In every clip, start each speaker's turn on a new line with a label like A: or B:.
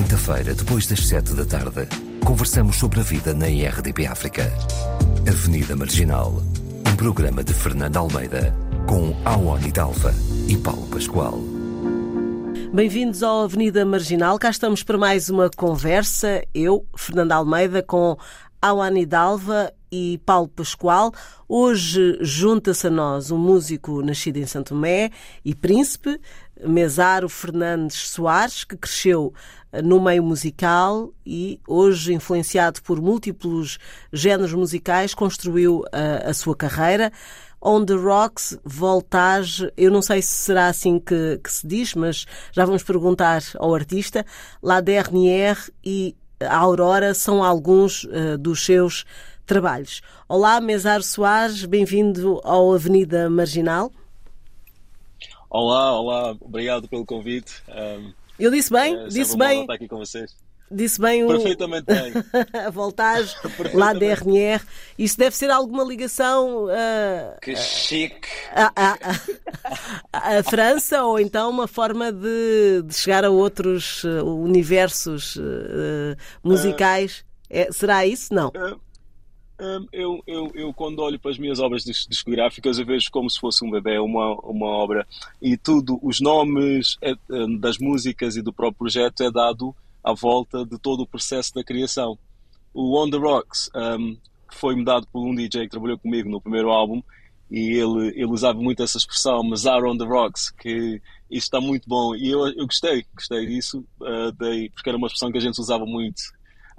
A: quinta-feira, depois das sete da tarde, conversamos sobre a vida na IRDP África. Avenida Marginal, um programa de Fernando Almeida, com Awani Dalva e Paulo Pascoal.
B: Bem-vindos ao Avenida Marginal. Cá estamos para mais uma conversa. Eu, Fernando Almeida, com Awani Dalva e Paulo Pascoal. Hoje junta-se a nós um músico nascido em Santo Tomé e príncipe, Mesaro Fernandes Soares, que cresceu no meio musical e hoje, influenciado por múltiplos géneros musicais, construiu a, a sua carreira. On the Rocks, Voltage, eu não sei se será assim que, que se diz, mas já vamos perguntar ao artista. La Dernière e a Aurora são alguns uh, dos seus trabalhos. Olá, Mesaro Soares, bem-vindo ao Avenida Marginal.
C: Olá, olá, obrigado pelo convite. Um,
B: eu disse bem, é, disse bem.
C: Estar aqui com vocês.
B: Disse bem o.
C: Perfeitamente bem.
B: a voltagem, lá DRNR. Isso deve ser alguma ligação. Uh,
C: que chique!
B: A, França ou então uma forma de, de chegar a outros uh, universos uh, musicais. É, será isso? Não.
C: Um, eu, eu, eu, quando olho para as minhas obras discográficas, eu vejo como se fosse um bebê, uma, uma obra, e tudo, os nomes é, das músicas e do próprio projeto é dado à volta de todo o processo da criação. O On The Rocks um, foi-me dado por um DJ que trabalhou comigo no primeiro álbum, e ele, ele usava muito essa expressão, Mazar on the Rocks, que isto está muito bom, e eu, eu gostei, gostei disso, uh, daí, porque era uma expressão que a gente usava muito,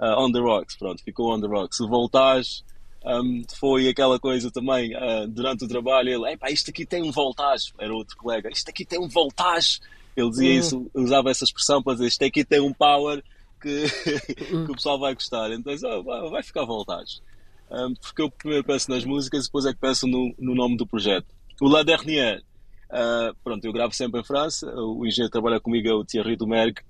C: uh, on the rocks, pronto, ficou on the rocks. O voltage um, foi aquela coisa também, uh, durante o trabalho, ele, epá, isto aqui tem um voltage, era outro colega, isto aqui tem um voltage. Ele dizia uhum. isso, usava essa expressão para dizer, isto aqui tem um power que, que o pessoal vai gostar. Então, oh, vai ficar voltage. Um, porque eu primeiro penso nas músicas e depois é que penso no, no nome do projeto. O La Dernière, uh, pronto, eu gravo sempre em França, o engenheiro que trabalha comigo é o Thierry Dumergue,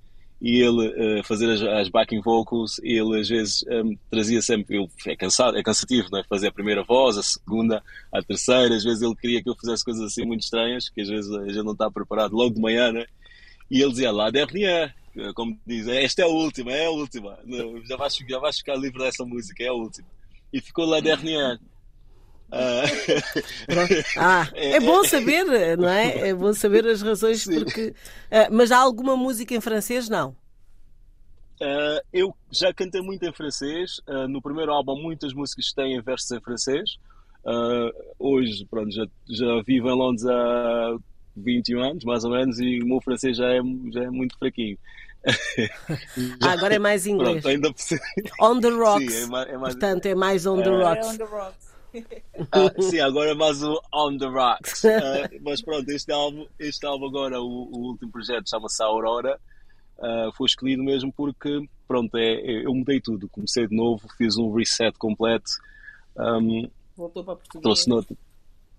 C: e ele uh, fazer as, as, backing vocals, ele às vezes um, trazia sempre, ele, é, cansado, é cansativo, não é? Fazer a primeira voz, a segunda, a terceira, às vezes ele queria que eu fizesse coisas assim muito estranhas, que às vezes a gente não está preparado logo de manhã, né? E ele dizia lá, dernière, como diz, esta é a última, é a última, já vais, já vais ficar livre dessa música, é a última. E ficou lá dernière.
B: Uh... Ah, é, bom saber, não é? É bom saber as razões Sim. porque. Uh, mas há alguma música em francês? Não.
C: Uh, eu já cantei muito em francês. Uh, no primeiro álbum, muitas músicas têm versos em francês. Uh, hoje, pronto, já, já vivo em Londres há 21 anos, mais ou menos, e o meu francês já é, já é muito fraquinho.
B: já, agora é mais inglês.
C: Pronto, ainda...
B: On the Rocks. Sim, é mais, é mais... Portanto, é mais On the Rocks. É on the rocks.
C: Ah, sim, agora é mais o On the Rocks. Uh, mas pronto, este álbum, este álbum agora, o, o último projeto, chama-se Aurora. Uh, foi escolhido mesmo porque, pronto, é, é, eu mudei tudo. Comecei de novo, fiz um reset completo. Um,
D: Voltou para Portugal.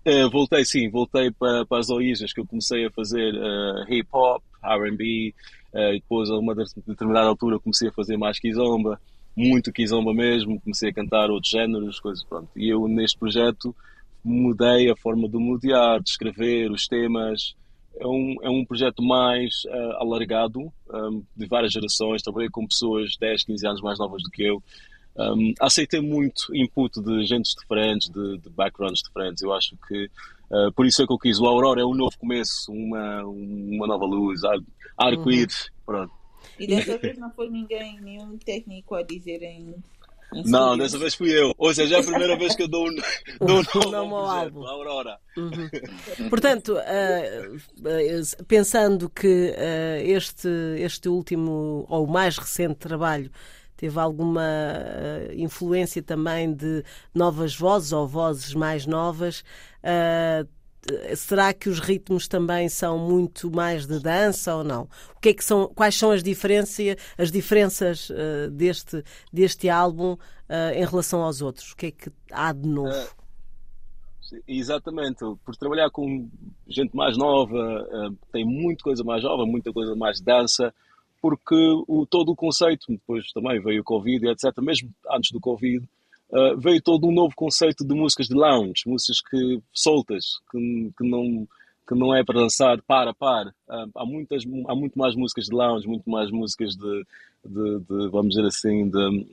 C: Uh, voltei, sim, voltei para, para as origens que eu comecei a fazer uh, hip hop, RB, uh, depois a uma determinada altura comecei a fazer mais kizomba muito kizomba mesmo, comecei a cantar outros géneros, coisas, pronto. E eu neste projeto mudei a forma de modear, de escrever, os temas. É um, é um projeto mais uh, alargado, um, de várias gerações. Trabalhei com pessoas 10, 15 anos mais novas do que eu. Um, aceitei muito input de gente diferentes, de, de backgrounds diferentes. Eu acho que uh, por isso é que eu quis. O Aurora é um novo começo, uma, uma nova luz, arco-íris. Uhum. Pronto.
D: E dessa vez não foi ninguém, nenhum técnico a dizer em.
C: não, dessa vez fui eu. Ou seja, é a primeira vez que eu dou um, dou um nome ao álbum. Aurora.
B: Uhum. Portanto, uh, pensando que uh, este, este último ou mais recente trabalho teve alguma uh, influência também de novas vozes ou vozes mais novas, uh, será que os ritmos também são muito mais de dança ou não? O que é que são, quais são as diferenças, as diferenças uh, deste, deste álbum uh, em relação aos outros? O que é que há de novo?
C: Uh, exatamente, por trabalhar com gente mais nova, tem muita coisa mais nova, muita coisa mais dança, porque o, todo o conceito, depois também veio o Covid, etc., mesmo antes do Covid, uh, veio todo um novo conceito de músicas de lounge, músicas que soltas, que, que não que não é para dançar para para. Uh, há, muitas, há muito mais músicas de lounge, muito mais músicas de, de, de vamos dizer assim, de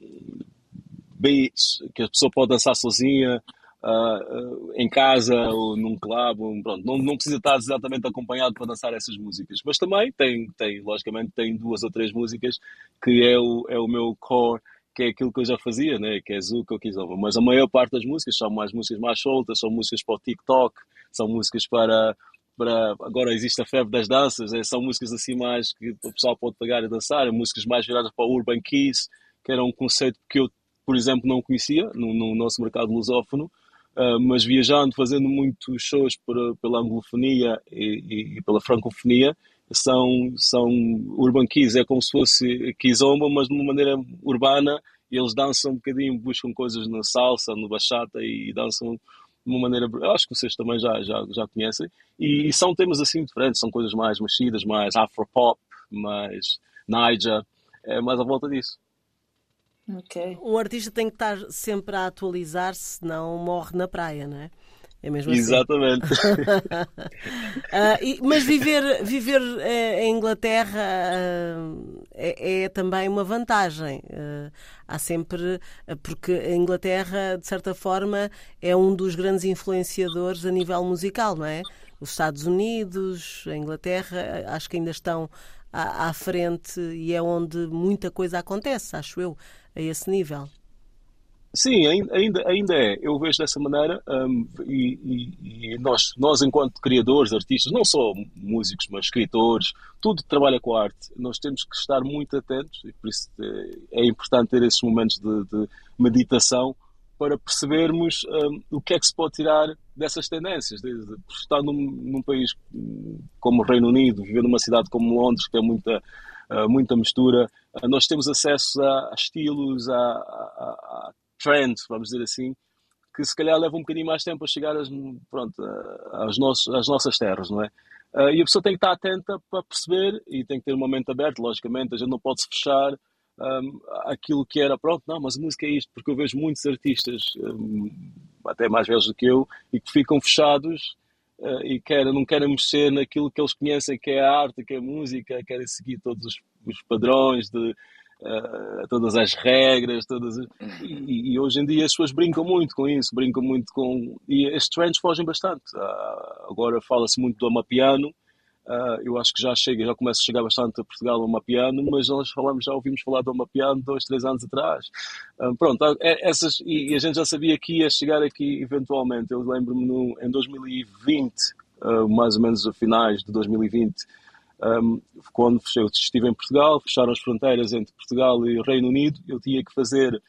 C: beats, que a pessoa pode dançar sozinha, uh, em casa ou num clube, pronto, não, não precisa estar exatamente acompanhado para dançar essas músicas, mas também tem, tem logicamente, tem duas ou três músicas que é o, é o meu core, que é aquilo que eu já fazia, né? que é Zuka ou Kizomba, mas a maior parte das músicas são mais músicas mais soltas, são músicas para o TikTok, são músicas para para agora existe a febre das danças, é, são músicas assim mais que o pessoal pode pegar e dançar, é músicas mais viradas para o Urban Keys, que era um conceito que eu, por exemplo, não conhecia no, no nosso mercado lusófono, Uh, mas viajando, fazendo muitos shows por, pela anglofonia e, e, e, pela francofonia, são, são urban keys, é como se fosse kizomba, mas de uma maneira urbana, e eles dançam um bocadinho, buscam coisas na salsa, no bachata e, e dançam de uma maneira, acho que vocês também já, já, já conhecem, e, e são temas assim diferentes, são coisas mais mexidas, mais afropop, mais Niger, é mais à volta disso.
B: Okay. Um artista tem que estar sempre a atualizar-se, senão morre na praia, não é? É mesmo
C: assim. Exatamente.
B: uh, e, mas viver, viver uh, em Inglaterra uh, é, é, também uma vantagem. há sempre. Porque a Inglaterra, de certa forma, é um dos grandes influenciadores a nível musical, não é? Os Estados Unidos, a Inglaterra, acho que ainda estão à, à frente e é onde muita coisa acontece, acho eu a esse nível.
C: Sim, ainda, ainda é. Eu vejo dessa maneira um, e, e, e, nós, nós, enquanto criadores, artistas, não só músicos, mas escritores, tudo que trabalha com arte, nós temos que estar muito atentos e por isso é, é importante ter esses momentos de, de meditação para percebermos um, o que é que se pode tirar dessas tendências. De, de, estar num, num, país como o Reino Unido, viver numa cidade como Londres, que é muita eh, muita mistura. Nós temos acesso a, a estilos, a, a, a, trends, vamos dizer assim, que se calhar levam um bocadinho mais tempo a chegar às, pronto, às, nossos, às nossas terras, não é? Uh, e a pessoa tem que estar atenta para perceber e tem que ter uma mente aberta, logicamente, a gente não pode se fechar um, aquilo que era, pronto, não, mas a música é isto, porque eu vejo muitos artistas, um, até mais velhos do que eu, e que ficam fechados uh, e querem, não querem mexer naquilo que eles conhecem, que é a arte, que é a música, querem seguir todos os, os padrões de uh, todas as regras, todas e, e, hoje em dia as pessoas brincam muito com isso, brincam muito com e estes trends fogem bastante. Uh, agora fala-se muito do amapiano, Uh, eu acho que já chega, já começa a chegar bastante a Portugal o Mapiano, mas nós falamos, já ouvimos falar do Mapiano dois, três anos atrás. Uh, pronto, é, essas, e, e, a gente já sabia que ia chegar aqui eventualmente. Eu lembro-me em 2020, uh, mais ou menos a finais de 2020, um, quando eu estive em Portugal, fecharam as fronteiras entre Portugal e Reino Unido, eu tinha que fazer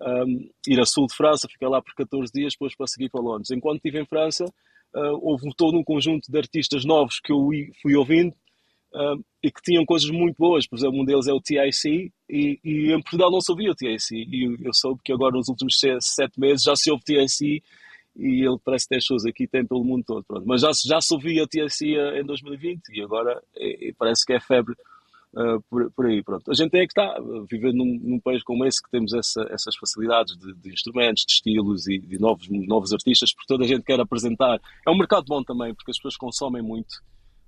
C: um, ir a sul de França, ficar lá por 14 dias, depois para seguir para Londres. Enquanto estive em França, uh, houve todo um conjunto de artistas novos que eu fui ouvindo e que tinham coisas muito boas. Por exemplo, um deles é o TIC e, e em Portugal não se ouvia o TIC. E eu soube que agora nos últimos sete meses já se ouve TIC e ele parece ter shows aqui, tem pelo mundo todo. Pronto. Mas já, já se ouvia TIC em 2020 e agora é, parece que é febre uh, por, por, aí. Pronto. A gente é que estar, vivendo num, num, país como esse, que temos essa, essas facilidades de, de, instrumentos, de estilos e de novos, novos artistas, porque toda a gente quer apresentar. É um mercado bom também, porque as pessoas consomem muito.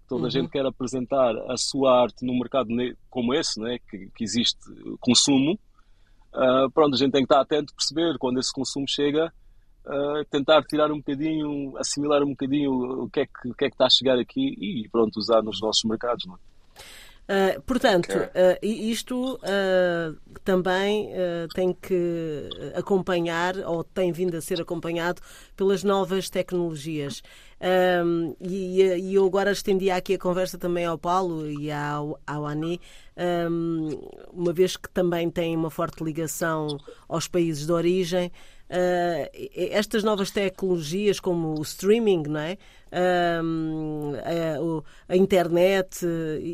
C: Toda uhum. a gente quer apresentar a sua arte num mercado como esse, né, que, que existe consumo. Uh, pronto, a gente tem que estar atento, perceber quando esse consumo chega, uh, tentar tirar um bocadinho, assimilar um bocadinho o que, é que, o que é que está a chegar aqui e pronto, usar nos nossos mercados. Não é?
B: Uh, portanto, uh, isto uh, também tem que acompanhar, ou tem vindo a ser acompanhado, pelas novas tecnologias. e, e, eu agora estendi aqui a conversa também ao Paulo e ao, ao Ani, um, uma vez que também tem uma forte ligação aos países de origem. Uh, estas novas tecnologias como o streaming, não é? A, a, internet,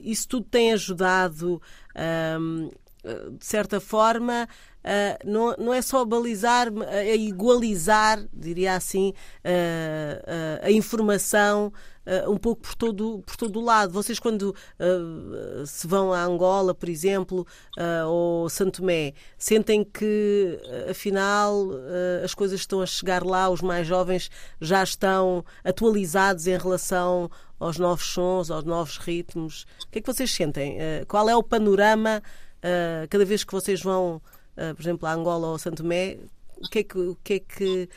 B: isso tudo tem ajudado, de certa forma, uh, não, não é só balizar, é igualizar, diria assim, uh, a informação uh, um pouco por todo, por todo o lado. Vocês, quando uh, se vão a Angola, por exemplo, uh, ou Santo Tomé, sentem que, afinal, as coisas estão a chegar lá, os mais jovens já estão atualizados em relação aos novos sons, aos novos ritmos. O que é que vocês sentem? qual é o panorama cada vez que vocês vão, por exemplo, a Angola ou Santo Tomé? O que é que, o que, é que,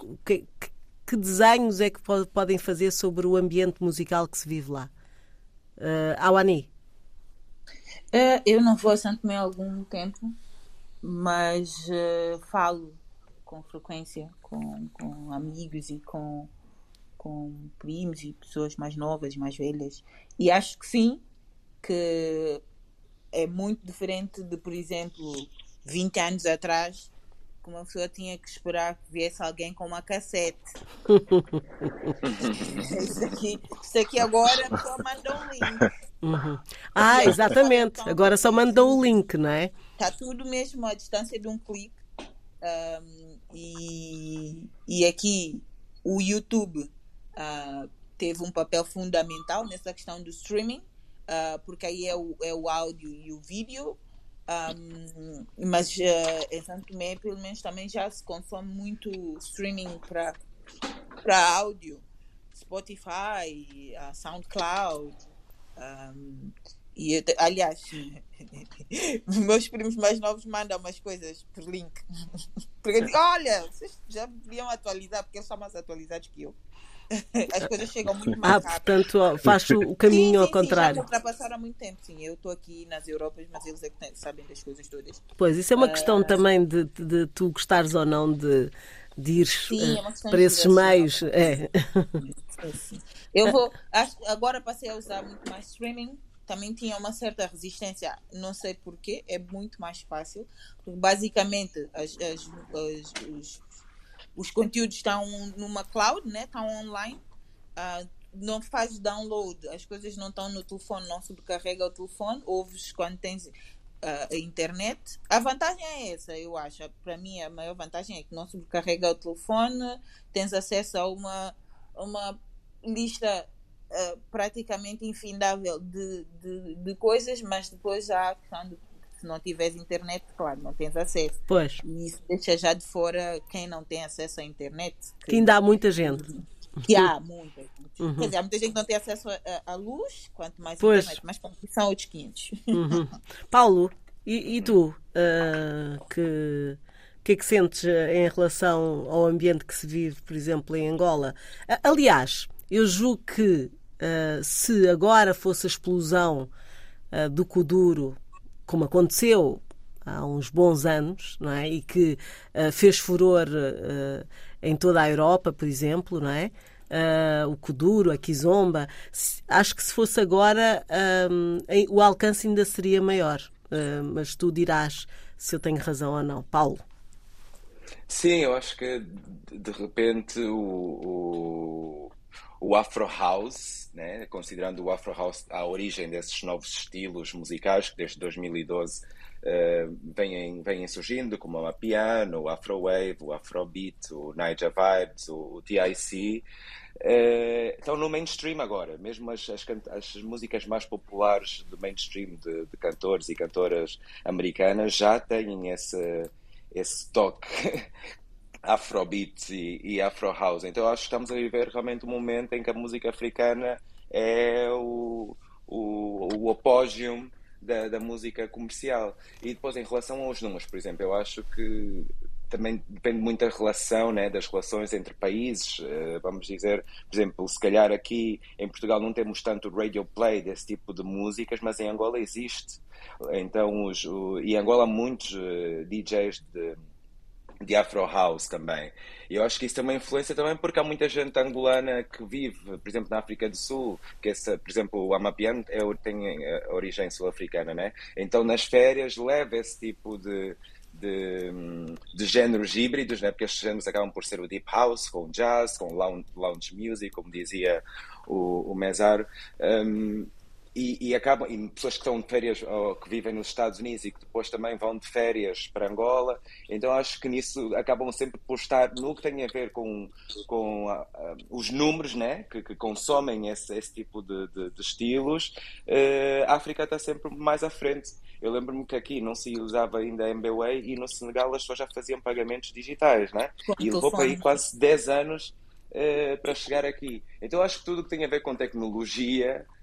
B: o que, é que desenhos é que podem fazer sobre o ambiente musical que se vive lá? Uh, Awani?
D: Uh, eu não vou a Santo Tomé há algum tempo, mas uh, falo com frequência com, com amigos e com, com primos e pessoas mais novas, mais velhas. E acho que sim, que é muito diferente de, por exemplo, 20 anos atrás, que uma pessoa tinha que esperar que viesse alguém com uma cassete. isso, aqui, isso aqui agora só manda um link.
B: Uhum. Ah, exatamente. Agora só mandou o link, não é?
D: Está tudo mesmo à distância de um clique. Um, e, e aqui o YouTube uh, teve um papel fundamental nessa questão do streaming, uh, porque aí é o, é o áudio e o vídeo. Um, mas uh, em Santo Tomé, pelo menos, também já se consome muito streaming para áudio, Spotify, uh, SoundCloud. Um, e aliás, meus primos mais novos mandam umas coisas por link. Porque eu digo, olha, vocês já deviam atualizar, porque eles são mais atualizados que eu. As coisas chegam muito mais
B: ah,
D: rápido.
B: portanto, faz o caminho
D: sim, sim,
B: ao contrário.
D: Sim, já ultrapassaram há muito tempo, sim. Eu estou aqui nas Europas, mas eles é que sabem das coisas todas.
B: Pois, isso é uma questão uh... também de, de, de, tu gostares ou não de, de ir sim, é para esses meios. É.
D: Eu vou, acho, agora passei a usar muito mais streaming. Também tinha uma certa resistência, não sei porquê, é muito mais fácil. Porque basicamente as, as, as os os conteúdos estão numa cloud, né? estão online. Uh, não faz download, as coisas não estão no telefone, não sobrecarrega o telefone, ouves quando tens uh, internet. A vantagem é essa, eu acho. Para mim, a maior vantagem é que não sobrecarrega o telefone, tens acesso a uma, uma lista uh, praticamente infindável de, de, de, coisas, mas depois há a questão de se não tiveres internet, claro, não tens acesso.
B: Pois.
D: E isso deixa já de fora quem não tem acesso à internet.
B: Que, que ainda há muita gente.
D: Que há muita. Uhum. Quer dizer, há muita gente que não tem acesso à luz, quanto mais pois. internet, mas são outros 500.
B: Uhum. Paulo, e, e tu? Uh, que o que é que sentes ah, em relação ao ambiente que se vive, por exemplo, em Angola? Aliás, eu julgo que uh, se agora fosse a explosão uh, do Kuduro como aconteceu há uns bons anos, não é? E que uh, fez furor uh, em toda a Europa, por exemplo, não é? Uh, o Kuduro, a Kizomba. Acho que se fosse agora, o alcance ainda seria maior. mas tu dirás se eu tenho razão ou não. Paulo.
E: Sim, eu acho que de repente o, o, o Afro House né? considerando o Afro House a origem desses novos estilos musicais que desde 2012 uh, vêm, vêm surgindo, como o Piano, o Afro Wave, o Afrobeat, o Niger Vibes, o, o TIC. Uh, eh, estão no mainstream agora, mesmo as, as, as músicas mais populares do mainstream de, de, cantores e cantoras americanas já têm esse, esse toque Afrobeat e, e Afro House. Então acho que estamos a viver realmente um momento em que a música africana é o, o, o da, da música comercial. E depois, em relação aos números, por exemplo, eu acho que também depende muito da relação, né, das relações entre países. Uh, vamos dizer, por exemplo, se calhar aqui em Portugal não temos tanto radio play desse tipo de músicas, mas em Angola existe. Então, os, o, e em Angola muitos uh, DJs de de Afro House também. E eu acho que isso tem uma influência também porque há muita gente angolana que vive, por exemplo, na África do Sul, que esse, por exemplo, o Amapiano é, tem a origem sul-africana, né? Então nas férias leva esse tipo de, de, de géneros híbridos, né? porque estes géneros acabam por ser o deep house, com jazz, com lounge, lounge music, como dizia o, o Mesar. Um, e, e, acabam, e pessoas que estão de férias ou que vivem nos Estados Unidos e que depois também vão de férias para Angola, então acho que nisso acabam sempre por estar no que tem a ver com, com uh, uh, os números né, que, que consomem esse, esse tipo de, de, de estilos, uh, a África está sempre mais à frente. Eu lembro-me que aqui não se usava ainda a MBWay e no Senegal as pessoas já faziam pagamentos digitais, né? E levou para aí quase 10 anos para chegar aqui. Então acho que tudo que tem a ver com tecnologia uh,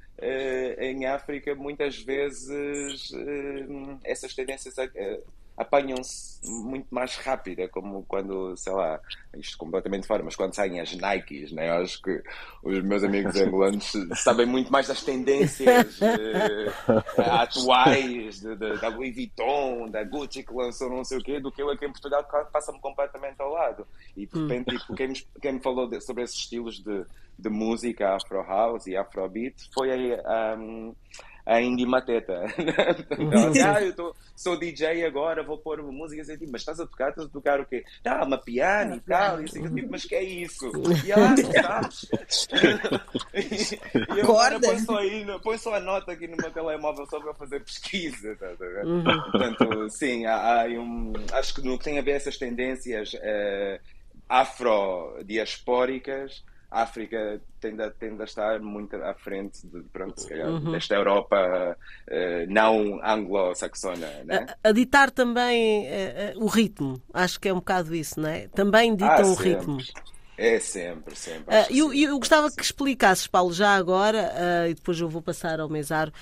E: em África, muitas vezes uh, essas tendências uh, apanham-se muito mais rápida, como quando, sei lá, isto completamente fora, mas quando saem as Nikes, né? Eu acho que os meus amigos angolanos sabem muito mais das tendências atuais de, de, da Louis Vuitton, da Gucci que lançou não sei o quê, do que eu aqui em Portugal passa-me completamente ao lado. E de hum. repente, tipo, quem, me, quem me falou de, sobre esses estilos de de música Afro House e Afrobeat foi a, um, a Indy Mateta. Então, ah, eu tô, sou DJ agora, vou pôr música assim, mas estás a tocar, estás a tocar o quê? Ah, uma piano e tal, e assim, tipo, mas que é isso? E ela, ah, sabes? e, eu agora põe só, aí, põe só a nota aqui no meu telemóvel só para fazer pesquisa. Tá, tá, tá. Uhum. Portanto, sim, há, há um, acho que no que tem a ver essas tendências uh, afro-diaspóricas, a África tende a, tende a estar muito à frente de, pronto, calhar, uhum. desta Europa uh, não anglo-saxona. Né?
B: A, a, ditar também uh, o ritmo, acho que é um bocado isso, não é? Também ditam ah, o ritmo.
E: É sempre, sempre.
B: Uh, eu, eu gostava que explicasses, Paulo, já agora, uh, e depois eu vou passar ao Mesaro,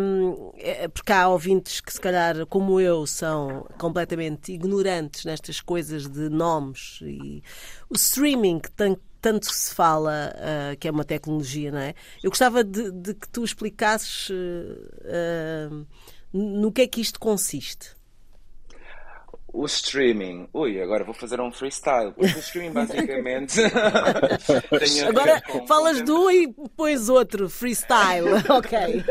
B: um, é, porque há ouvintes que, se calhar, como eu, são completamente ignorantes nestas coisas de nomes e o streaming que tem tanto se fala uh, que é uma tecnologia, não é? Eu gostava de, de que tu explicasses uh, no que é que isto consiste.
E: O streaming, ui, agora vou fazer um freestyle. o streaming basicamente.
B: agora falas de um e depois outro, freestyle, ok.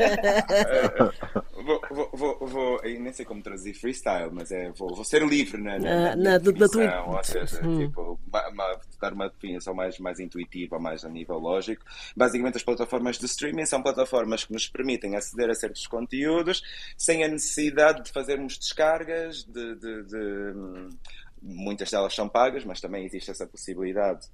E: vou, vou, vou, vou, nem sei como traduzir freestyle, mas é, vou, vou ser livre na, na,
B: na, na
E: definição, ou seja, hum. tipo, uma, uma, dar uma definição mais, mais intuitiva, mais a nível lógico. Basicamente, as plataformas de streaming são plataformas que nos permitem aceder a certos conteúdos sem a necessidade de fazermos descargas, de, de, de muitas delas são pagas, mas também existe essa possibilidade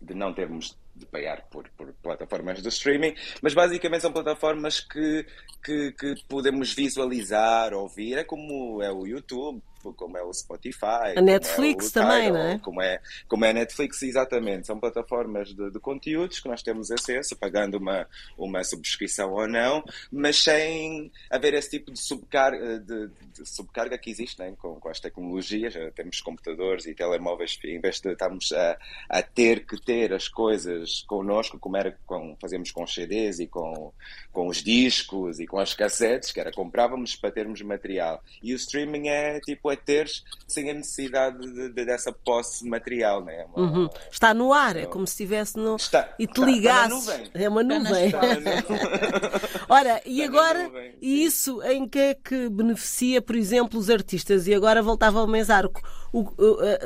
E: de não termos de pagar por, por, plataformas de streaming, mas basicamente são plataformas que, que, que podemos visualizar, ouvir, é como é o YouTube, como é o Spotify.
B: A Netflix é Tidal, também, não é?
E: Como, é? como é a Netflix, exatamente. São plataformas de, de, conteúdos que nós temos acesso, pagando uma, uma subscrição ou não, mas sem haver esse tipo de subcarga, de, de subcarga que existe né? com, com as tecnologias. Temos computadores e telemóveis, em vez de estarmos a, a ter que ter as coisas connosco, como era com, fazemos com CDs e com, com os discos e com as cassetes, que era comprávamos para termos material. E o streaming é tipo é teres sem a necessidade de, de, dessa posse material, né?
B: Uma, uhum. Está no ar, é como se estivesse no. Está, e te ligasse. É uma nuvem. Ora, e está agora, e isso em que é que beneficia, por exemplo, os artistas? E agora voltava ao Mesarco. O,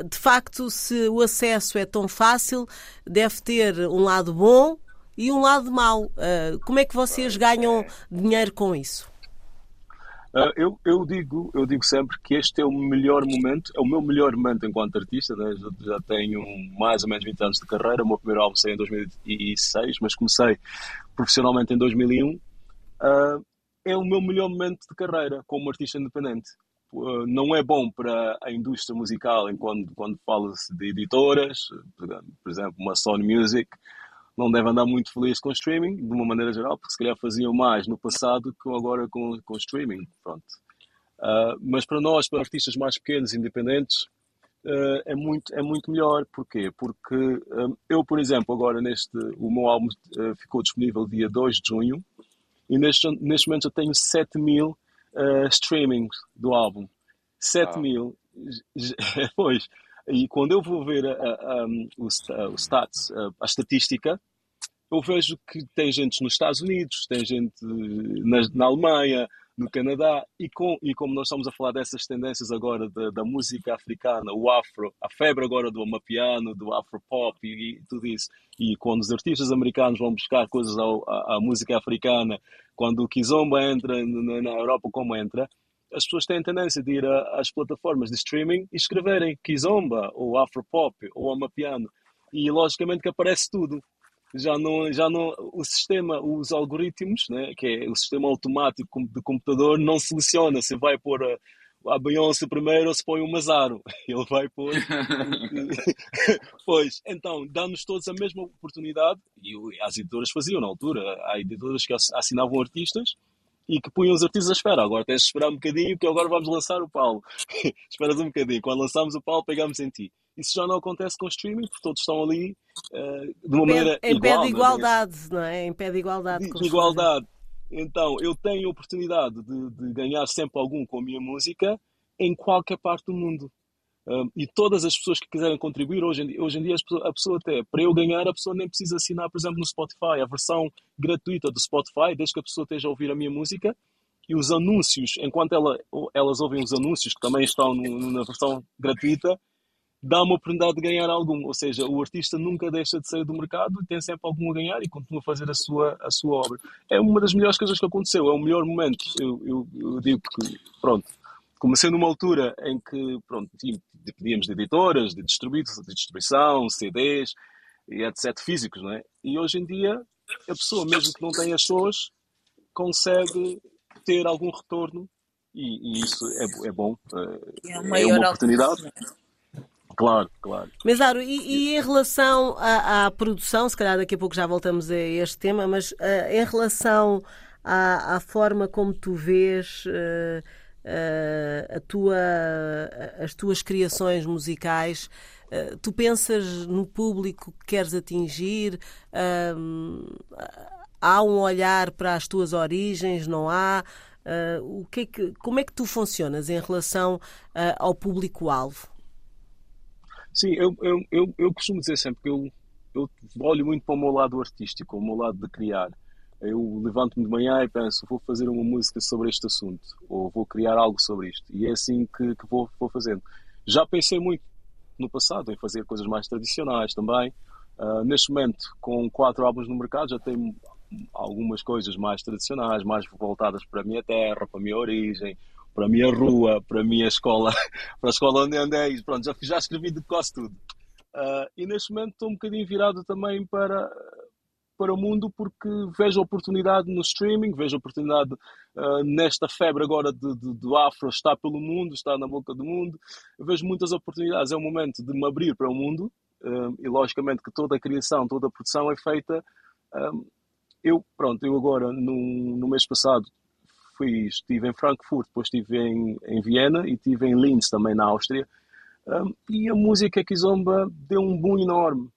B: de facto, se o acesso é tão fácil, deve ter um lado bom e um lado mau. Ah, como é que vocês ganham dinheiro com isso?
C: Uh, eu, eu, digo, eu digo sempre que este é o melhor momento, é o meu melhor momento enquanto artista. Né? Já, já, tenho mais ou menos 20 anos de carreira. O meu primeiro álbum saiu em 2006, mas comecei profissionalmente em 2001. Uh, é o meu melhor momento de carreira como artista independente. Uh, não é bom para a indústria musical enquanto quando fala-se de editoras, por exemplo, uma Sony Music não deve andar muito feliz com streaming, de uma maneira geral, porque se calhar faziam mais no passado que agora com, com streaming. Pronto. Uh, mas para nós, para artistas mais pequenos, independentes, uh, é, muito, é muito melhor. Porquê? Porque um, eu, por exemplo, agora neste, o meu álbum uh, ficou disponível dia 2 de junho e neste, neste momento eu tenho 7 mil streamings do álbum. 7 ah. mil. pois. E quando eu vou ver a, a, a, o, o stats, a, estatística, eu vejo que tem gente nos Estados Unidos, tem gente na, na Alemanha, no Canadá. E, com, e como nós estamos a falar dessas tendências agora da, da música africana, o afro, a febre agora do amapiano, do afro-pop e, e, tudo isso. E quando os artistas americanos vão buscar coisas à, música africana, quando o Kizomba entra na, na Europa como entra, as pessoas têm tendência de ir às plataformas de streaming e escreverem Kizomba, ou Afropop, ou Amapiano. E logicamente que aparece tudo já não, já não, o sistema, os algoritmos, né, que é o sistema automático de computador, não seleciona se vai pôr a, a Beyoncé primeiro ou se põe o Mazaro. Ele vai pôr. pois, então, dá-nos todos a mesma oportunidade, e as editoras faziam na altura, há editoras que assinavam artistas e que punham os artistas à espera. Agora tens de esperar um bocadinho, que agora vamos lançar o Paulo. Esperas um bocadinho. Quando lançamos o Paulo, pegamos em ti. Isso já não acontece com o streaming, porque todos estão ali uh, de uma maneira
B: em
C: igual.
B: Em pé de igualdade, não é? Em pé de igualdade.
C: De, de igualdade. Então, eu tenho a oportunidade de, de, ganhar sempre algum com a minha música em qualquer parte do mundo. Um, e todas as pessoas que quiserem contribuir, hoje em dia, hoje em dia a pessoa até, para eu ganhar, a pessoa nem precisa assinar, por exemplo, no Spotify, a versão gratuita do Spotify, desde que a pessoa esteja a ouvir a minha música, e os anúncios, enquanto ela, elas ouvem os anúncios, que também estão no, na versão gratuita, dá uma oportunidade de ganhar algum. Ou seja, o artista nunca deixa de sair do mercado, tem sempre algum a ganhar e continua a fazer a sua, a sua obra. É uma das melhores coisas que aconteceu, é o melhor momento. Eu, eu, eu digo que, pronto, comecei numa altura em que, pronto, pedíamos de editoras, de, de distribuição, CDs e etc. físicos, não é? E hoje em dia, a pessoa, mesmo que não tenha shows, consegue ter algum retorno e, e isso é, é bom. É, é uma oportunidade. Claro, claro.
B: Mesaro, e, e em relação à, à, produção, se calhar daqui a pouco já voltamos a este tema, mas uh, em relação à, à, forma como tu vês uh, uh, tua, as tuas criações musicais, tu pensas no público que queres atingir? há um olhar para as tuas origens? Não há? o que, é que como é que tu funcionas em relação ao público-alvo?
C: Sim, eu, eu, eu, eu costumo dizer sempre que eu, eu olho muito para o meu lado artístico, o meu lado de criar. Eu levanto-me de manhã e penso, vou fazer uma música sobre este assunto, ou vou criar algo sobre isto. E é assim que, que vou, vou fazendo. Já pensei muito no passado em fazer coisas mais tradicionais também. Uh, neste momento, com quatro álbuns no mercado, já tenho algumas coisas mais tradicionais, mais voltadas para a minha terra, para a minha origem, para a minha rua, para a minha escola, para a escola onde andei, pronto, já, já escrevi de quase tudo. Uh, e neste momento estou um bocadinho virado também para, para o mundo porque vejo oportunidade no streaming, vejo oportunidade uh, nesta febre agora de, de, do afro, está pelo mundo, está na boca do mundo. Vejo muitas oportunidades, é o momento de me abrir para o mundo uh, e logicamente que toda a criação, toda a produção é feita. eu, pronto, eu agora no, no mês passado fui, estive em Frankfurt, depois estive em, em Viena e estive em Linz também na Áustria. Um, e a música Kizomba deu um boom enorme.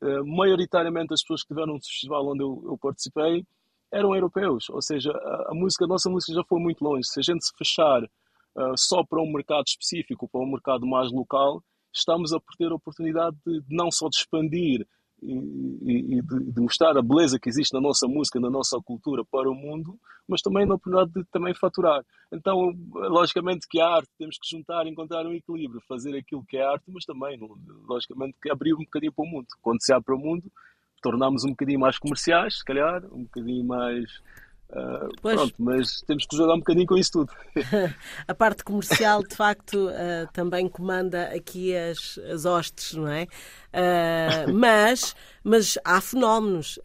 C: Uh, maioritariamente as pessoas que estiveram no festival onde eu, eu participei eram europeus, ou seja, a, a, música, a nossa música já foi muito longe. Se a gente se fechar uh, só para um mercado específico, para um mercado mais local, estamos a perder a oportunidade de, de não só de expandir e, e de, de, mostrar a beleza que existe na nossa música, na nossa cultura para o mundo, mas também na oportunidade de também faturar. Então, logicamente que a arte temos que juntar, encontrar um equilíbrio, fazer aquilo que é arte, mas também, logicamente, que abrir um bocadinho para o mundo. Quando se abre para o mundo, tornamos um bocadinho mais comerciais, se calhar, um bocadinho mais Uh, pronto, mas temos que jogar um bocadinho com isso tudo.
B: a parte comercial, de facto, uh, também comanda aqui as, as hostes, não é? Uh, mas, mas há fenómenos.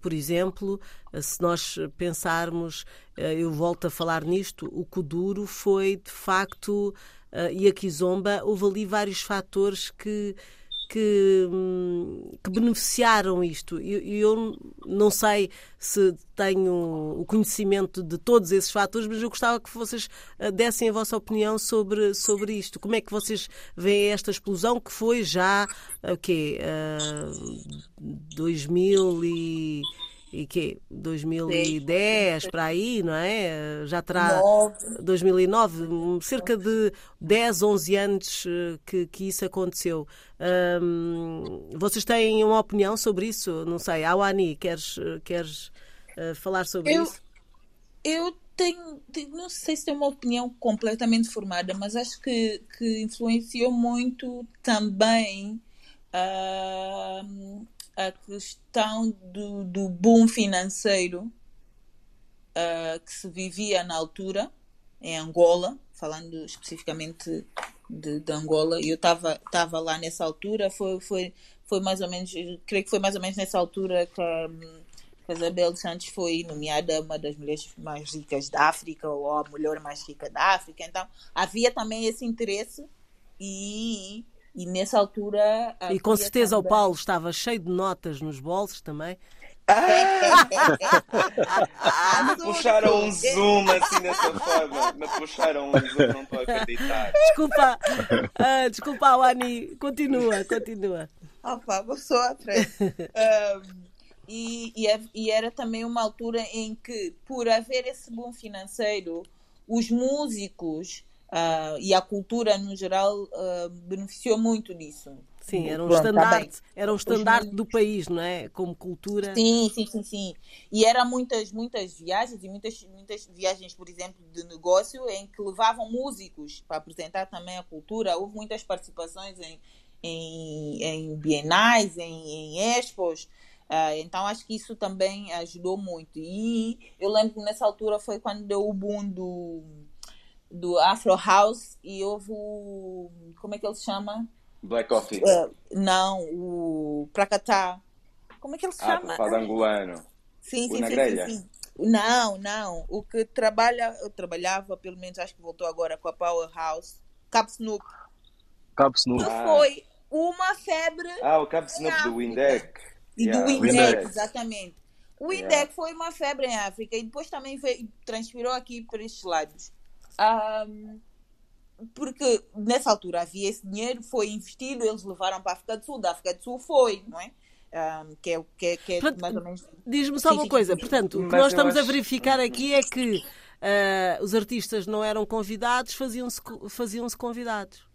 B: por exemplo, se nós pensarmos, eu volto a falar nisto, o Kuduro foi, de facto, e a Kizomba, houve ali vários fatores que que, hum, que beneficiaram isto. E eu, eu, não sei se tenho o conhecimento de todos esses fatores, mas eu gostava que vocês eh, dessem a vossa opinião sobre, sobre isto. Como é que vocês veem esta explosão que foi já o quê? Uh, 2000 e e que 2010 Sim. para aí, não é? Já terá 2009, cerca de 10, 11 anos eh, que, que isso aconteceu. Vocês têm uma opinião sobre isso? Não sei. Awani, queres, queres uh, falar sobre
D: eu,
B: isso?
D: eu tenho, não sei se tenho uma opinião completamente formada, mas acho que, que influenciou muito também uh, a questão do, do boom financeiro uh, que se vivia na altura em Angola, falando especificamente de, de Angola, eu estava lá nessa altura, foi, foi, foi mais ou menos, creio que foi mais ou menos nessa altura que, que a Isabel Santos foi nomeada uma das mulheres mais ricas da África, ou a mulher mais rica da África, então havia também esse interesse e, e nessa altura...
B: E com certeza também... o Paulo estava cheio de notas nos bolsos também.
E: me puxaram um zoom assim dessa forma. Me puxaram um zoom, não estou a acreditar.
B: Desculpa, uh, desculpa, Wani. Continua, continua.
D: Opa, vou só atrás. Um, e, e, é, e era também uma altura em que, por haver esse boom financeiro, os músicos Uh, e a cultura no geral uh, beneficiou muito disso.
B: Sim, era um Pronto, estandarte, tá era um estandarte do país, não é? Como cultura.
D: Sim, sim, sim, sim. E eram muitas, muitas viagens e muitas, muitas viagens, por exemplo, de negócio em que levavam músicos para apresentar também a cultura. Houve muitas participações em, em, em bienais, em, em expos. Uh, então acho que isso também ajudou muito. E eu lembro que nessa altura foi quando deu o boom do do Afro House e houve o. Como é que ele se chama?
E: Black Coffee. Uh,
D: não, o Pracatá. Como é que ele se
E: ah,
D: chama?
E: Ah, angolano.
D: Sim, sim, sim, sim, sim, Não, não. O que trabalha, eu trabalhava, pelo menos acho que voltou agora com a Powerhouse. Cap Snoop.
C: Cap Snoop.
D: Que ah. foi uma febre.
E: Ah, o Cap Snoop do Windec.
D: E yeah. do Windec, exatamente. O Windec yeah. foi uma febre em África e depois também veio, transpirou aqui para estes lados. Um, porque nessa altura havia esse dinheiro, foi investido, eles levaram para a África do Sul, da África do Sul foi, não é? Um, que é, que é, que é mais ou menos.
B: Diz-me só uma coisa, portanto, o que nós estamos acho... a verificar aqui é que uh, os artistas não eram convidados, faziam-se faziam convidados.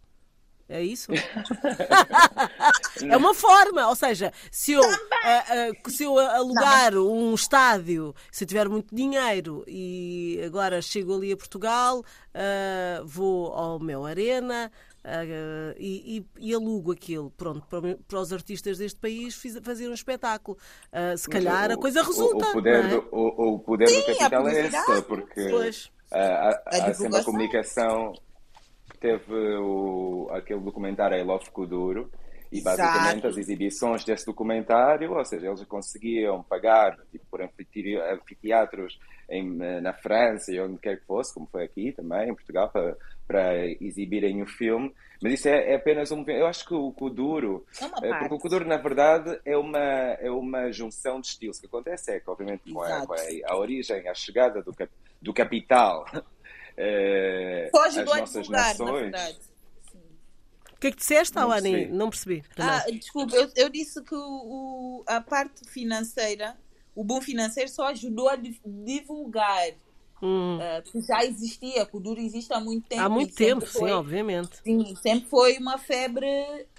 B: É isso? é uma forma, ou seja, se eu, uh, uh, se eu alugar um estádio, se eu tiver muito dinheiro e agora chego ali a Portugal, uh, vou ao meu Arena, Uh, e, e, e, alugo aquilo, pronto, para, para, os artistas deste país fazer um espetáculo. Uh, se calhar o, a coisa resulta.
E: O, o poder, é? do, o, o, poder Sim, do capital é esse, porque a, a, a, a, a comunicação teve o, aquele documentário I Love Kuduro, e basicamente Exato. as exibições desse documentário, ou seja, eles conseguiam pagar tipo, por anfiteatros em, na França e onde quer que fosse, como foi aqui também, em Portugal, para, para exibirem o filme. Mas isso é, é apenas um. Eu acho que o Kuduro. É eh, porque o Kuduro, na verdade, é uma, é uma junção de estilos. O que acontece é que, obviamente, com a, com a, a origem, a chegada do, do capital é,
D: Foge as nossas lugar, nações.
B: O que é que disseste, Alani? Não, não percebi.
D: Ah, desculpa, eu, eu, disse que o, a parte financeira, o bom financeiro só ajudou a divulgar. Hum. Uh, já existia, que o Duro existe há muito tempo.
B: Há muito tempo, foi, sim, obviamente.
D: Sim, sempre foi uma febre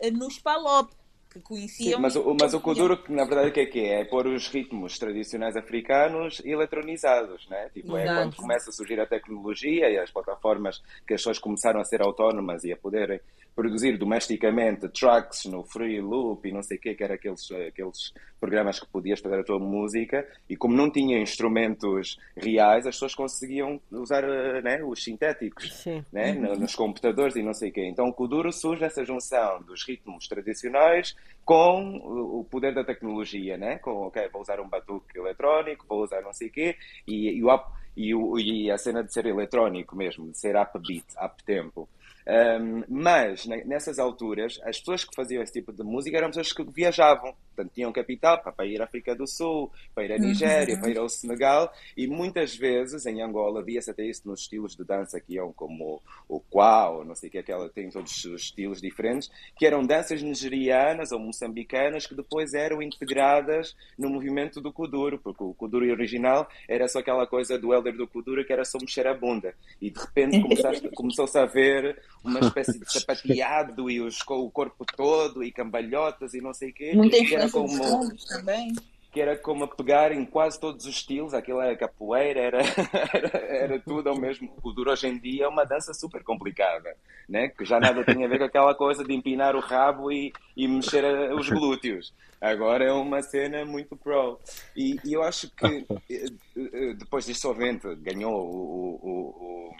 D: eh, nos Palop que conheciam.
E: Sim, mas, o, mas o Kuduro, que na verdade o que é que é? É pôr os ritmos tradicionais africanos eletronizados, né? Tipo, é quando começa a surgir a tecnologia e as plataformas que as pessoas começaram a ser autónomas e a poderem produzir domesticamente tracks no Free Loop e não sei o que, que era aqueles, aqueles programas que podias fazer a tua música e como não tinha instrumentos reais, as pessoas conseguiam usar né, os sintéticos né, nos computadores e não sei o quê. Então o Kuduro surge essa junção dos ritmos tradicionais com o poder da tecnologia, né? com ok, vou usar um batuque eletrónico, vou usar não sei quê, e, e, o, e, o, e a cena de ser eletrónico mesmo, de ser upbeat, up tempo. Um, mas nessas alturas, as pessoas que faziam esse tipo de música eram pessoas que viajavam, portanto, tinham capital para ir à África do Sul, para ir à Nigéria, uhum. para ir ao Senegal, e muitas vezes em Angola via-se até isso nos estilos de dança que iam como o quau, não sei o que, aquela, tem todos os estilos diferentes, que eram danças nigerianas ou moçambicanas que depois eram integradas no movimento do Kuduro, porque o Kuduro original era só aquela coisa do Elder do Kuduro que era só mexer a bunda, e de repente começou-se a ver uma espécie de sapateado e os, o corpo todo e cambalhotas e não sei o quê.
D: Muita influência como... também.
E: que era como a pegar em quase todos os estilos, aquilo era capoeira, era, era, era tudo ao mesmo. O duro hoje em dia é uma dança super complicada, né? que já nada tem a ver com aquela coisa de empinar o rabo e, e mexer os glúteos. Agora é uma cena muito pro. E, e eu acho que eh, eh, depois disso, obviamente, ganhou o, o, o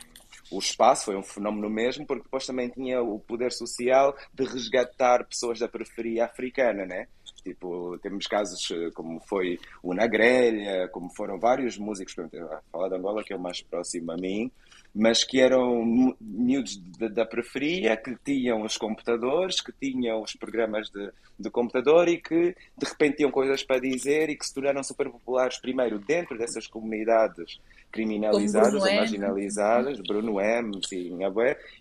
E: o espaço foi um fenómeno mesmo, porque depois também tinha o poder social de resgatar pessoas da periferia africana, né? Tipo, temos casos eh, como foi o Na Grelha, como foram vários músicos, a falar de Angola, que é o mais próximo a mim, mas que eram miúdos da periferia, que tinham os computadores, que tinham os programas de, de computador e que de repente tinham coisas para dizer e que se tornaram super populares primeiro dentro dessas comunidades criminalizadas ou marginalizadas, Bruno M, sim,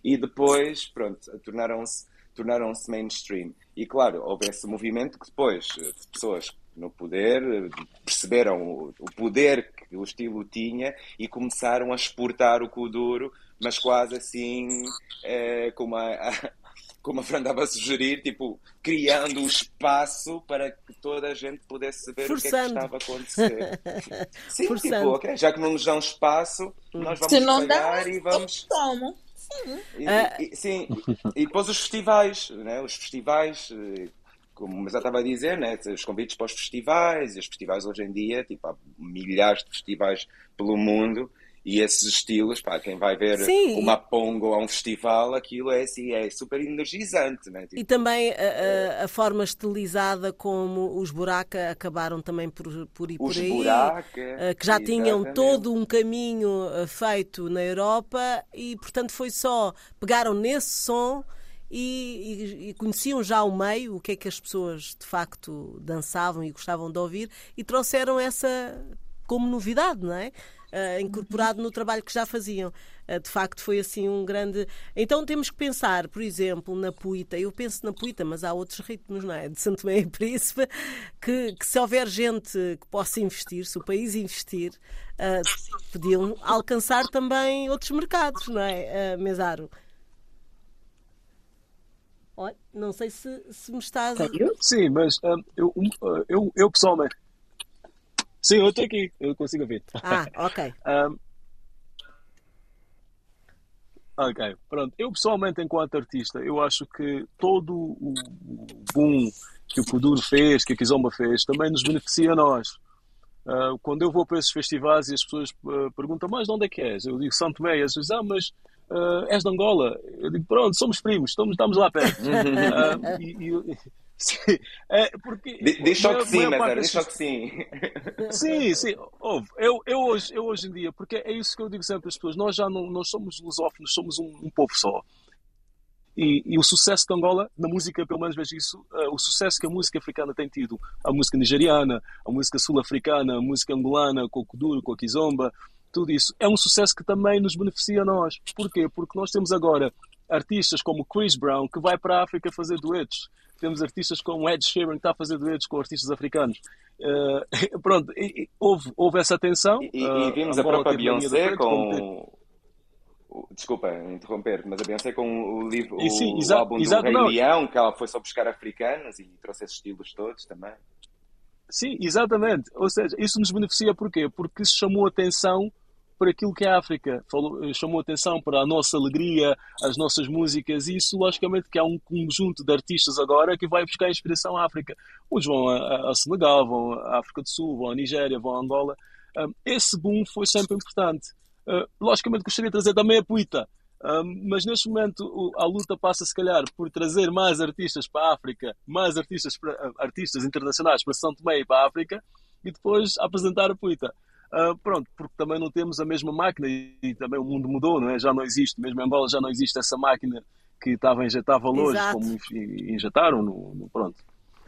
E: e depois, pronto, tornaram-se tornaram-se mainstream. E claro, houve esse movimento que depois eh, pessoas no poder eh, perceberam o poder que o estilo tinha e começaram a exportar o Kuduro, mas quase assim, é, como a, a como a Fran estava a sugerir, tipo, criando um espaço para que toda a gente pudesse ver Forçando. o que é que estava a acontecer. Sim, tipo, Forçando. tipo, ok, já que não nos dão espaço, nós vamos Se não pagar dá, e vamos.
D: Tomo.
E: Sim. E, uh... e, sim. e depois os festivais, né? os festivais, eh, como já estava a dizer, né? os convites para os festivais, e os festivais hoje em dia, tipo, há milhares de festivais pelo mundo, e esses estilos, pá, quem vai ver Sim. uma pongo a um festival, aquilo é, assim, é super energizante. Né?
B: Tipo, e também a, a, forma estilizada como os Buraca acabaram também por, por ir
E: os
B: por aí.
E: Buraca,
B: eh, que já exatamente. tinham todo um caminho eh, feito na Europa e, portanto, foi só pegaram nesse som. E, e, e, conheciam já o meio, o que é que as pessoas de facto dançavam e gostavam de ouvir, e trouxeram essa como novidade, não é? Uh, incorporado no trabalho que já faziam. Uh, de facto, foi assim um grande. Então temos que pensar, por exemplo, na Puita. Eu penso na Puita, mas há outros ritmos, não é? De Santo Meio e Príncipe, que, que, se houver gente que possa investir, se o país investir, uh, podiam alcançar também outros mercados, não é, uh, Mesaro? Olha, não sei se, se me estás.
C: Sim, mas um, eu, eu, eu pessoalmente Sim, eu estou aqui, eu consigo ver.
B: Ah, ok.
C: um, ok, pronto. Eu pessoalmente, enquanto artista, eu acho que todo o boom que o Kuduro fez, que a Kizomba fez, também nos beneficia a nós. Uh, quando eu vou para esses festivais e as pessoas uh, perguntam, mas de onde é que és? Eu digo Santo Meio, as pessoas ah, mas uh, és de Angola. Eu digo, pronto, somos primos, estamos, estamos lá perto. e, e, é, porque.
E: deixa que sim, mas deixa que sim.
C: Sim, sim. Ouve, eu, eu, hoje, eu hoje em dia, porque é isso que eu digo sempre às pessoas, nós já não nós somos lusófonos, somos um, um povo só. E, e, o sucesso de Angola, na música, pelo menos vejo isso, uh, o sucesso que a música africana tem tido, a música nigeriana, a música sul-africana, a música angolana, com o Kuduro, com a Kizomba, tudo isso, é um sucesso que também nos beneficia a nós. Porquê? Porque nós temos agora artistas como Chris Brown, que vai para a África fazer duetos temos artistas como Ed Sheeran que está a fazer duetos com artistas africanos. Uh, pronto, e, e, houve, houve essa tensão.
E: E, e eh, vimos a, a própria Beyoncé com. Desculpa interromper, mas a Beyoncé com o, livro, e, sim, o exato, álbum do Rei não. Leão, que ela foi só buscar africanos e trouxe esses estilos todos também.
C: Sim, exatamente. Ou seja, isso nos beneficia porquê? Porque se chamou atenção para aquilo que é a África. Falou, chamou atenção para a nossa alegria, as nossas músicas, e isso, logicamente, que há um conjunto de artistas agora que vai buscar inspiração à África. Uns vão a, a Senegal, vão à África do Sul, vão à Nigéria, vão a Angola. esse boom foi sempre importante. Uh, logicamente, gostaria de trazer também a Puita. mas neste momento a luta passa, se calhar, por trazer mais artistas para a África, mais artistas, para, artistas internacionais para São Tomé e para a África, e depois apresentar a Puita. Uh, pronto, porque também não temos a mesma máquina e também o mundo mudou, não é? Já não existe, mesmo em Angola já não existe essa máquina que estava a injetar valores Exato. como injetaram no, no, pronto.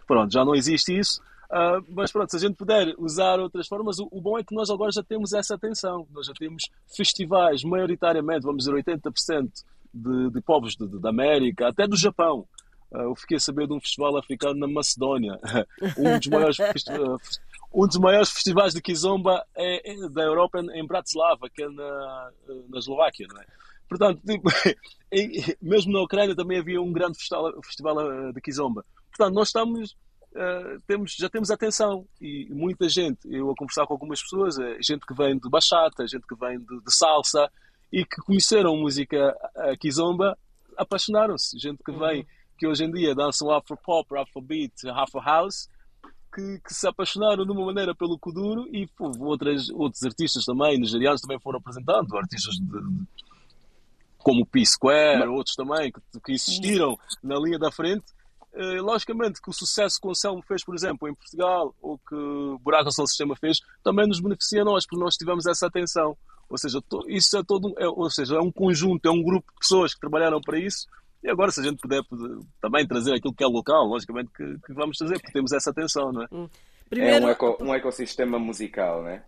C: Pronto, já não existe isso. Uh, mas pronto, se a gente puder usar outras formas, o, o, bom é que nós agora já temos essa atenção. Nós já temos festivais, maioritariamente, vamos dizer 80% de, de povos de, de, da América, até do Japão. Uh, eu fiquei a saber de um festival africano na Macedónia, um dos maiores um dos maiores festivais de Kizomba é, é da Europa em Bratislava, que é na, na Eslováquia, não é? Portanto, tipo, mesmo na Ucrânia também havia um grande festival, festival de Kizomba. Portanto, nós estamos uh, temos, já temos atenção. E muita gente, eu a conversar com algumas pessoas, é gente que vem de bachata, gente que vem de, de salsa e que conheceram música kizomba, apaixonaram-se. Gente que vem, uhum. Que hoje em dia dançam afro-pop, afro-beat, afro-house, que, que, se apaixonaram de uma maneira pelo Kuduro e pô, outras, outros artistas também, nigerianos, também foram apresentando, artistas de, de, como o P-Square, Mas... outros também, que, que existiram na linha da frente. Uh, logicamente que o sucesso que o Anselmo fez, por exemplo, em Portugal, ou que o Buraco ao Sistema fez, também nos beneficia a nós, porque nós tivemos essa atenção. Ou seja, isso é todo, é, ou seja, é um conjunto, é um grupo de pessoas que trabalharam para isso e agora, se a gente puder também trazer aquilo que é local, logicamente que, que vamos trazer, porque temos essa atenção, não é? Hum.
E: Primeiro, é um, eco, um ecossistema musical, né?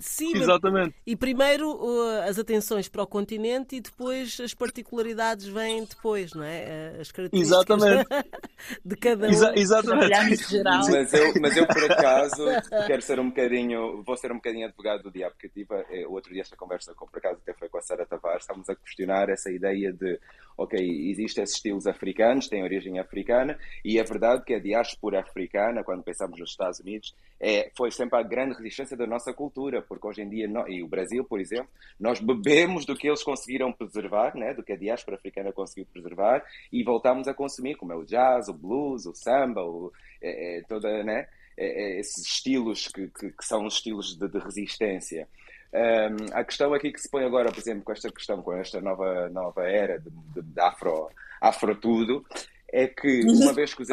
B: Sim,
C: Exatamente.
B: E primeiro as atenções para o continente e depois as particularidades vêm depois, não é? As características
C: exatamente.
B: de cada um.
C: Exa exatamente.
D: Geral.
E: Mas eu, mas eu, por acaso, quero ser um bocadinho, vou ser um bocadinho advogado do diabo, porque tive eh, outro dia esta conversa, com, por acaso até foi com a Sara Tavares, estávamos a questionar essa ideia de ok, existem esses estilos africanos, têm origem africana, e é verdade que a diáspora africana, quando pensamos nos Estados Unidos, é, foi sempre a grande resistência da nossa cultura, porque hoje em dia, e o Brasil, por exemplo, nós bebemos do que eles conseguiram preservar, né, do que a diáspora africana conseguiu preservar, e voltamos a consumir, como é o jazz, o blues, o samba, o, é, é, toda, né, é, é, esses estilos que, que, que, são estilos de, de resistência. Um, a questão aqui que se põe agora, por exemplo, com esta questão, com esta nova, nova era de, de, de afro, afro tudo, é que uma vez que, os,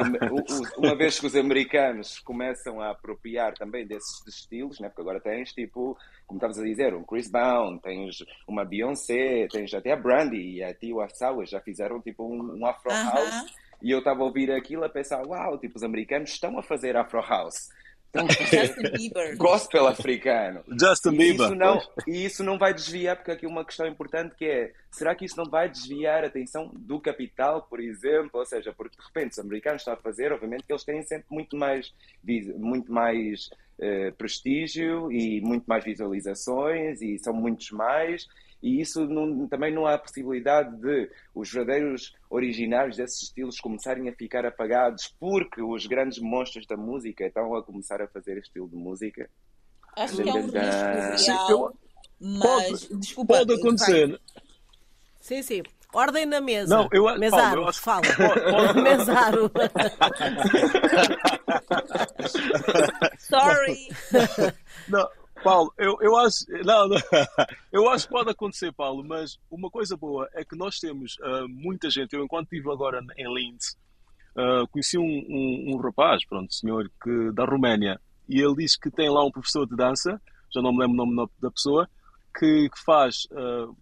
E: uma vez que os americanos começam a apropriar também desses estilos, né? porque agora tens tipo, como estavas a dizer, um Chris Brown, tens uma Beyoncé, tens até a Brandy e a Tiwa Savage já fizeram tipo um, um Afro House. Uh -huh. E eu estava a ouvir aquilo a pensar, uau, tipo, os americanos estão a fazer Afro House.
D: Justin Bieber.
E: Gospel africano.
C: Justin Bieber.
E: Isso não, e isso não vai desviar, porque aqui uma questão importante que é, será que isso não vai desviar a atenção do capital, por exemplo? Ou seja, porque de repente os americanos estão a fazer, obviamente que eles têm sempre muito mais, muito mais uh, prestígio e muito mais visualizações e são muitos mais e isso não, também não há possibilidade de os verdadeiros originários desses estilos começarem a ficar apagados porque os grandes monstros da música estão a começar a fazer este estilo de música.
D: Acho que é um risco real, mas
C: pode, desculpa, pode acontecer.
B: Sim, sim. Ordem na mesa.
C: Não, eu,
B: Mesaro,
C: Paulo, eu acho...
B: fala. Mesaro.
D: Sorry.
C: Não, Paulo, eu, eu acho. Não, não, eu acho que pode acontecer, Paulo, mas uma coisa boa é que nós temos uh, muita gente. Eu, enquanto estive agora em Linz, uh, conheci um, um, um, rapaz, pronto, senhor, que, da Roménia, e ele disse que tem lá um professor de dança, já não me lembro o nome da pessoa, que, que faz uh,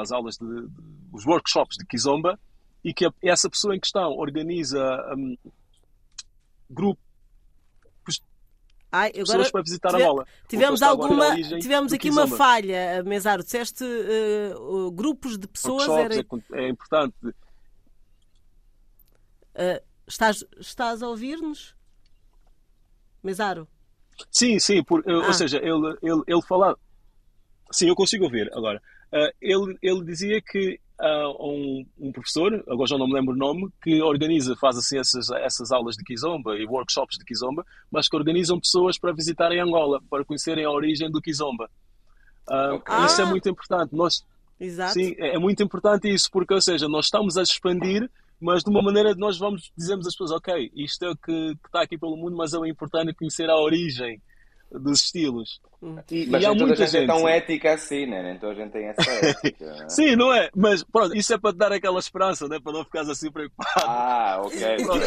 C: as aulas, de, de, os workshops de Kizomba, e que essa pessoa em questão organiza um, grupos
B: Ai, agora
C: pessoas para visitar tive, a bola.
B: Tivemos alguma, tivemos aqui uma falha, Mesaro. Disseste uh, grupos de pessoas.
C: Era... É, é, importante.
B: Uh, estás, estás a ouvir-nos, Mesaro?
C: Sim, sim. Por, ah. Ou seja, ele, ele, ele falava. Sim, eu consigo ouvir agora. Uh, ele, ele dizia que a um, um, professor, agora já não me lembro o nome, que organiza, faz assim essas, essas aulas de Kizomba e workshops de Kizomba, mas que organizam pessoas para visitarem Angola, para conhecerem a origem do Kizomba. Uh, okay. Isso é ah! muito importante. Nós,
B: Exato.
C: Sim, é, é muito importante isso, porque, ou seja, nós estamos a expandir, mas de uma maneira nós vamos, dizemos às pessoas, ok, isto é o que, que está aqui pelo mundo, mas é importante conhecer a origem dos estilos.
E: Hum. E, Mas e há muita gente, gente é tão ética assim, né? Nem toda a gente tem essa ética. Né?
C: Sim, não é? Mas pronto, isso é para te dar aquela esperança, né? Para não ficares assim preocupado.
E: Ah, ok.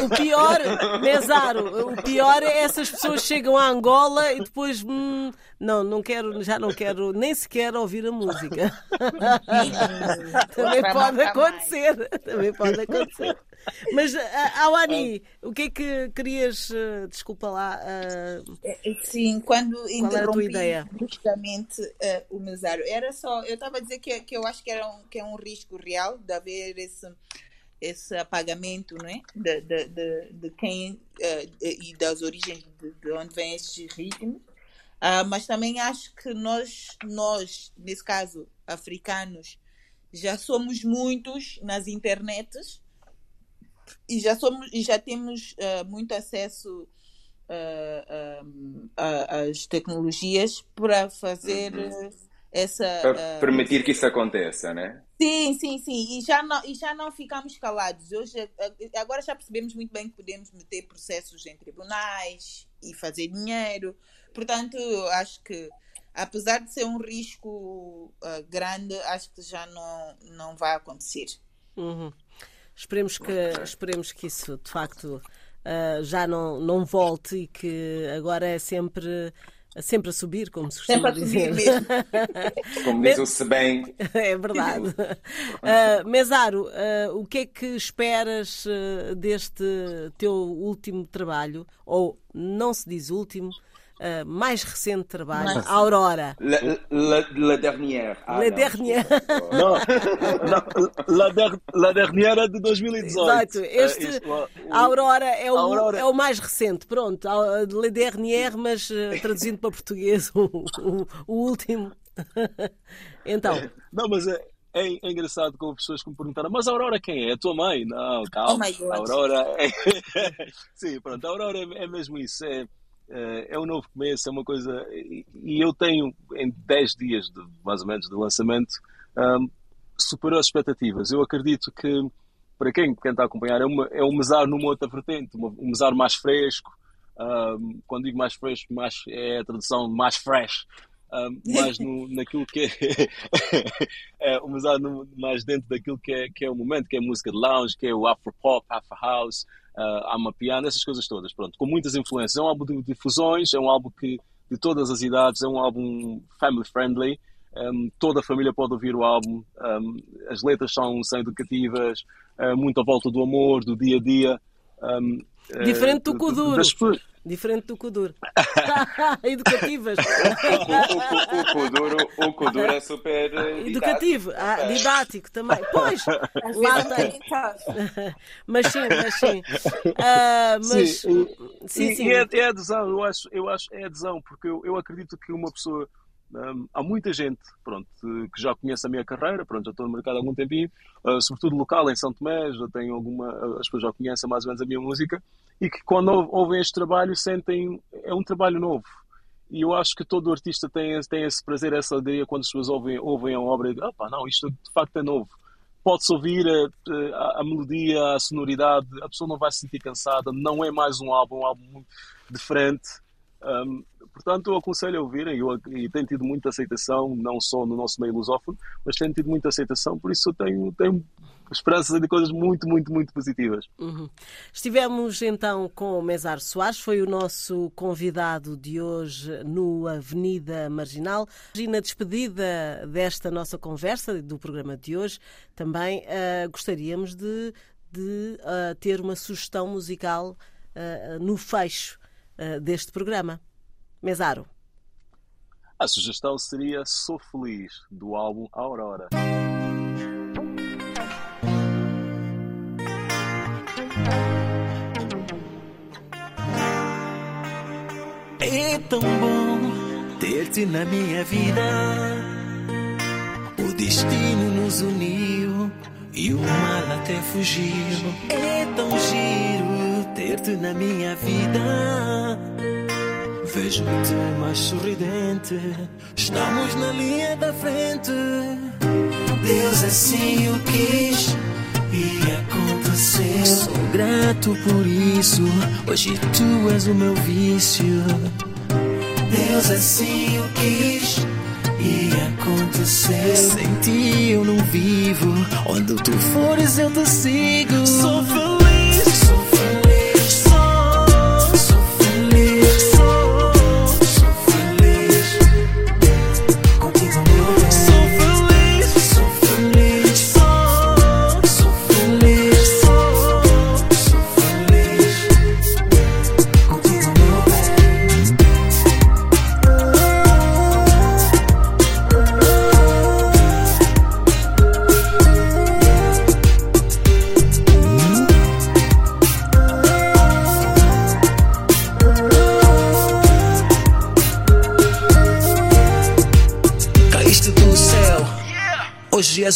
B: O pior, Mesaro, o pior é essas pessoas chegam a Angola e depois, hum, não, não quero, já não quero nem sequer ouvir a música. Também pode acontecer. Também pode acontecer. Mas, Awani, o que é que querias, eh, desculpa lá. Uh,
D: Sim, quando interrompi bruscamente uh, o Mesário, era só, eu estava a dizer que, que eu acho que, era um, que é um risco real de haver esse, esse apagamento né? de, de, de, de quem uh, e das origens de, de onde vêm estes ritmos. Uh, mas também acho que nós, nós, nesse caso, africanos, já somos muitos nas internets e já somos e já temos uh, muito acesso uh, um, as tecnologias para fazer uhum. essa.
E: Para permitir que isso aconteça, né?
D: Sim, sim, sim. E já não, e já não ficamos calados. Hoje, agora já percebemos muito bem que podemos meter processos em tribunais e fazer dinheiro. Portanto, acho que apesar de ser um risco uh, grande, acho que já não, não vai acontecer.
B: Uhum. Esperemos, que, esperemos que isso de facto uh, já não, não volte e que agora é sempre sempre a subir, como se costuma dizer.
E: como diz o se bem.
B: É verdade. Uh, Mesaro, uh, o que é que esperas deste teu último trabalho? Ou não se diz último, uh, mais recente trabalho, Mas... Aurora.
E: La, la, la dernière.
B: Ah, la dernière.
C: Não, não la, der, la dernière é de 2018.
B: Exato. Este, uh, o, Aurora, é o, Aurora é o mais recente. Pronto, La dernière, mas uh, traduzindo para português, o, o, o último. então.
C: Não, mas é, é, é, engraçado como pessoas que me perguntaram, mas a Aurora quem é? A tua mãe? Não, calma. Oh a Aurora é... Sim, pronto, a Aurora é, é mesmo isso. É, eh, é um novo começo, é uma coisa. E eu tenho, em 10 dias, de, mais ou menos, de lançamento, um, superou as expectativas. Eu acredito que, para quem, quem está a acompanhar, é, uma, é um mesar numa outra vertente, uma, um mesar mais fresco. Um, quando digo mais fresco, mais, é a tradução mais fresh. Um, mais no, naquilo que é, é um mesar no, mais dentro daquilo que é, que é o momento, que é a música de lounge, que é o afro pop, afro house, há uma piano, essas coisas todas, pronto, com muitas influências. É um álbum de difusões, é um álbum que de todas as idades, é um álbum family friendly. Um, toda a família pode ouvir o álbum. Um, as letras são, são educativas, uh, muito à volta do amor, do dia a dia. Um,
B: Diferente do Kuduro. Das... Diferente do Kuduro. Educativas.
E: o, o, o, o Kuduro é super
B: eh, educativo. Ah, didático também. Pois, lá tem. mas sim, mas sim. Uh, mas, sim,
C: sim, sim. E é, é adesão, eu acho, eu acho, é adesão, porque eu, eu acredito que uma pessoa há muita gente pronto, que já conhece a minha carreira, pronto, já estou no mercado há algum tempinho, uh, sobretudo local em São Tomé, já tenho alguma, as pessoas já conhecem mais ou menos a minha música, e que quando ouvem este trabalho sentem, é um trabalho novo. E eu acho que todo artista tem, tem esse prazer, essa alegria quando as pessoas ouvem, ouvem a obra e dizem, opa, não, isto de facto é novo. Pode-se ouvir a, a, a, melodia, a sonoridade, a pessoa não vai se sentir cansada, não é mais um álbum, um álbum muito diferente. Um, portanto, eu aconselho a ouvirem eu, e tenho tido muita aceitação, não só no nosso meio lusófono, mas tenho tido muita aceitação, por isso eu tenho, tenho esperanças de coisas muito, muito, muito positivas.
B: Uhum. Estivemos então com o Mesar Soares, foi o nosso convidado de hoje no Avenida Marginal. E na despedida desta nossa conversa, do programa de hoje, também uh, gostaríamos de, de uh, ter uma sugestão musical uh, no fecho deste programa. Mesaro.
C: A sugestão seria Sou Feliz, do álbum Aurora.
F: É tão bom ter-te na minha vida. O destino nos uniu e o mal até fugiu. É tão giro ter-te na minha vida. Vejo-te mais sorridente. Estamos na linha da frente. Deus assim o quis e aconteceu. Sou grato por isso. Hoje tu és o meu vício. Deus assim o quis e aconteceu. Sem ti eu não vivo. Onde tu fores eu te sigo. Sou feliz.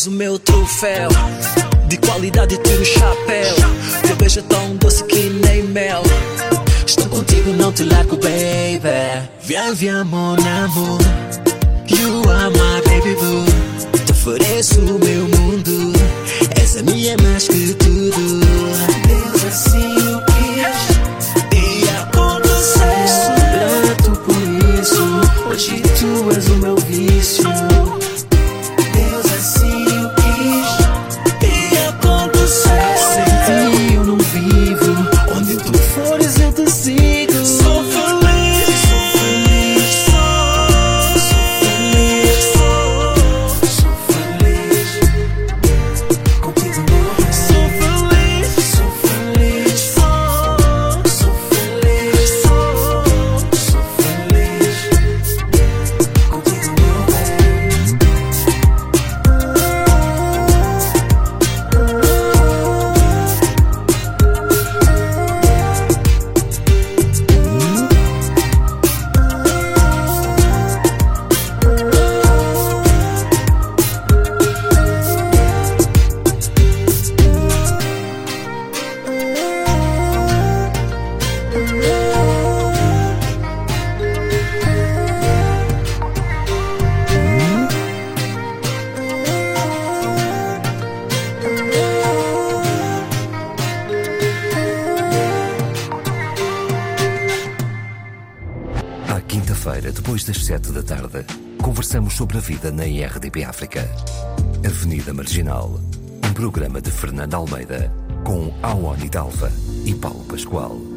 F: O meu troféu. De qualidade tiro o chapéu. Teu beijo é tão doce que nem mel. Estou Contigo não te largo, baby. Viens, mon amor. You are my baby boo. Te ofereço o meu mundo. Essa minha é mais que tudo. Deus assim
A: sobre a vida na IRDP África. Avenida Marginal, um programa de Fernando Almeida, com Awani Dalva e Paulo Pascoal.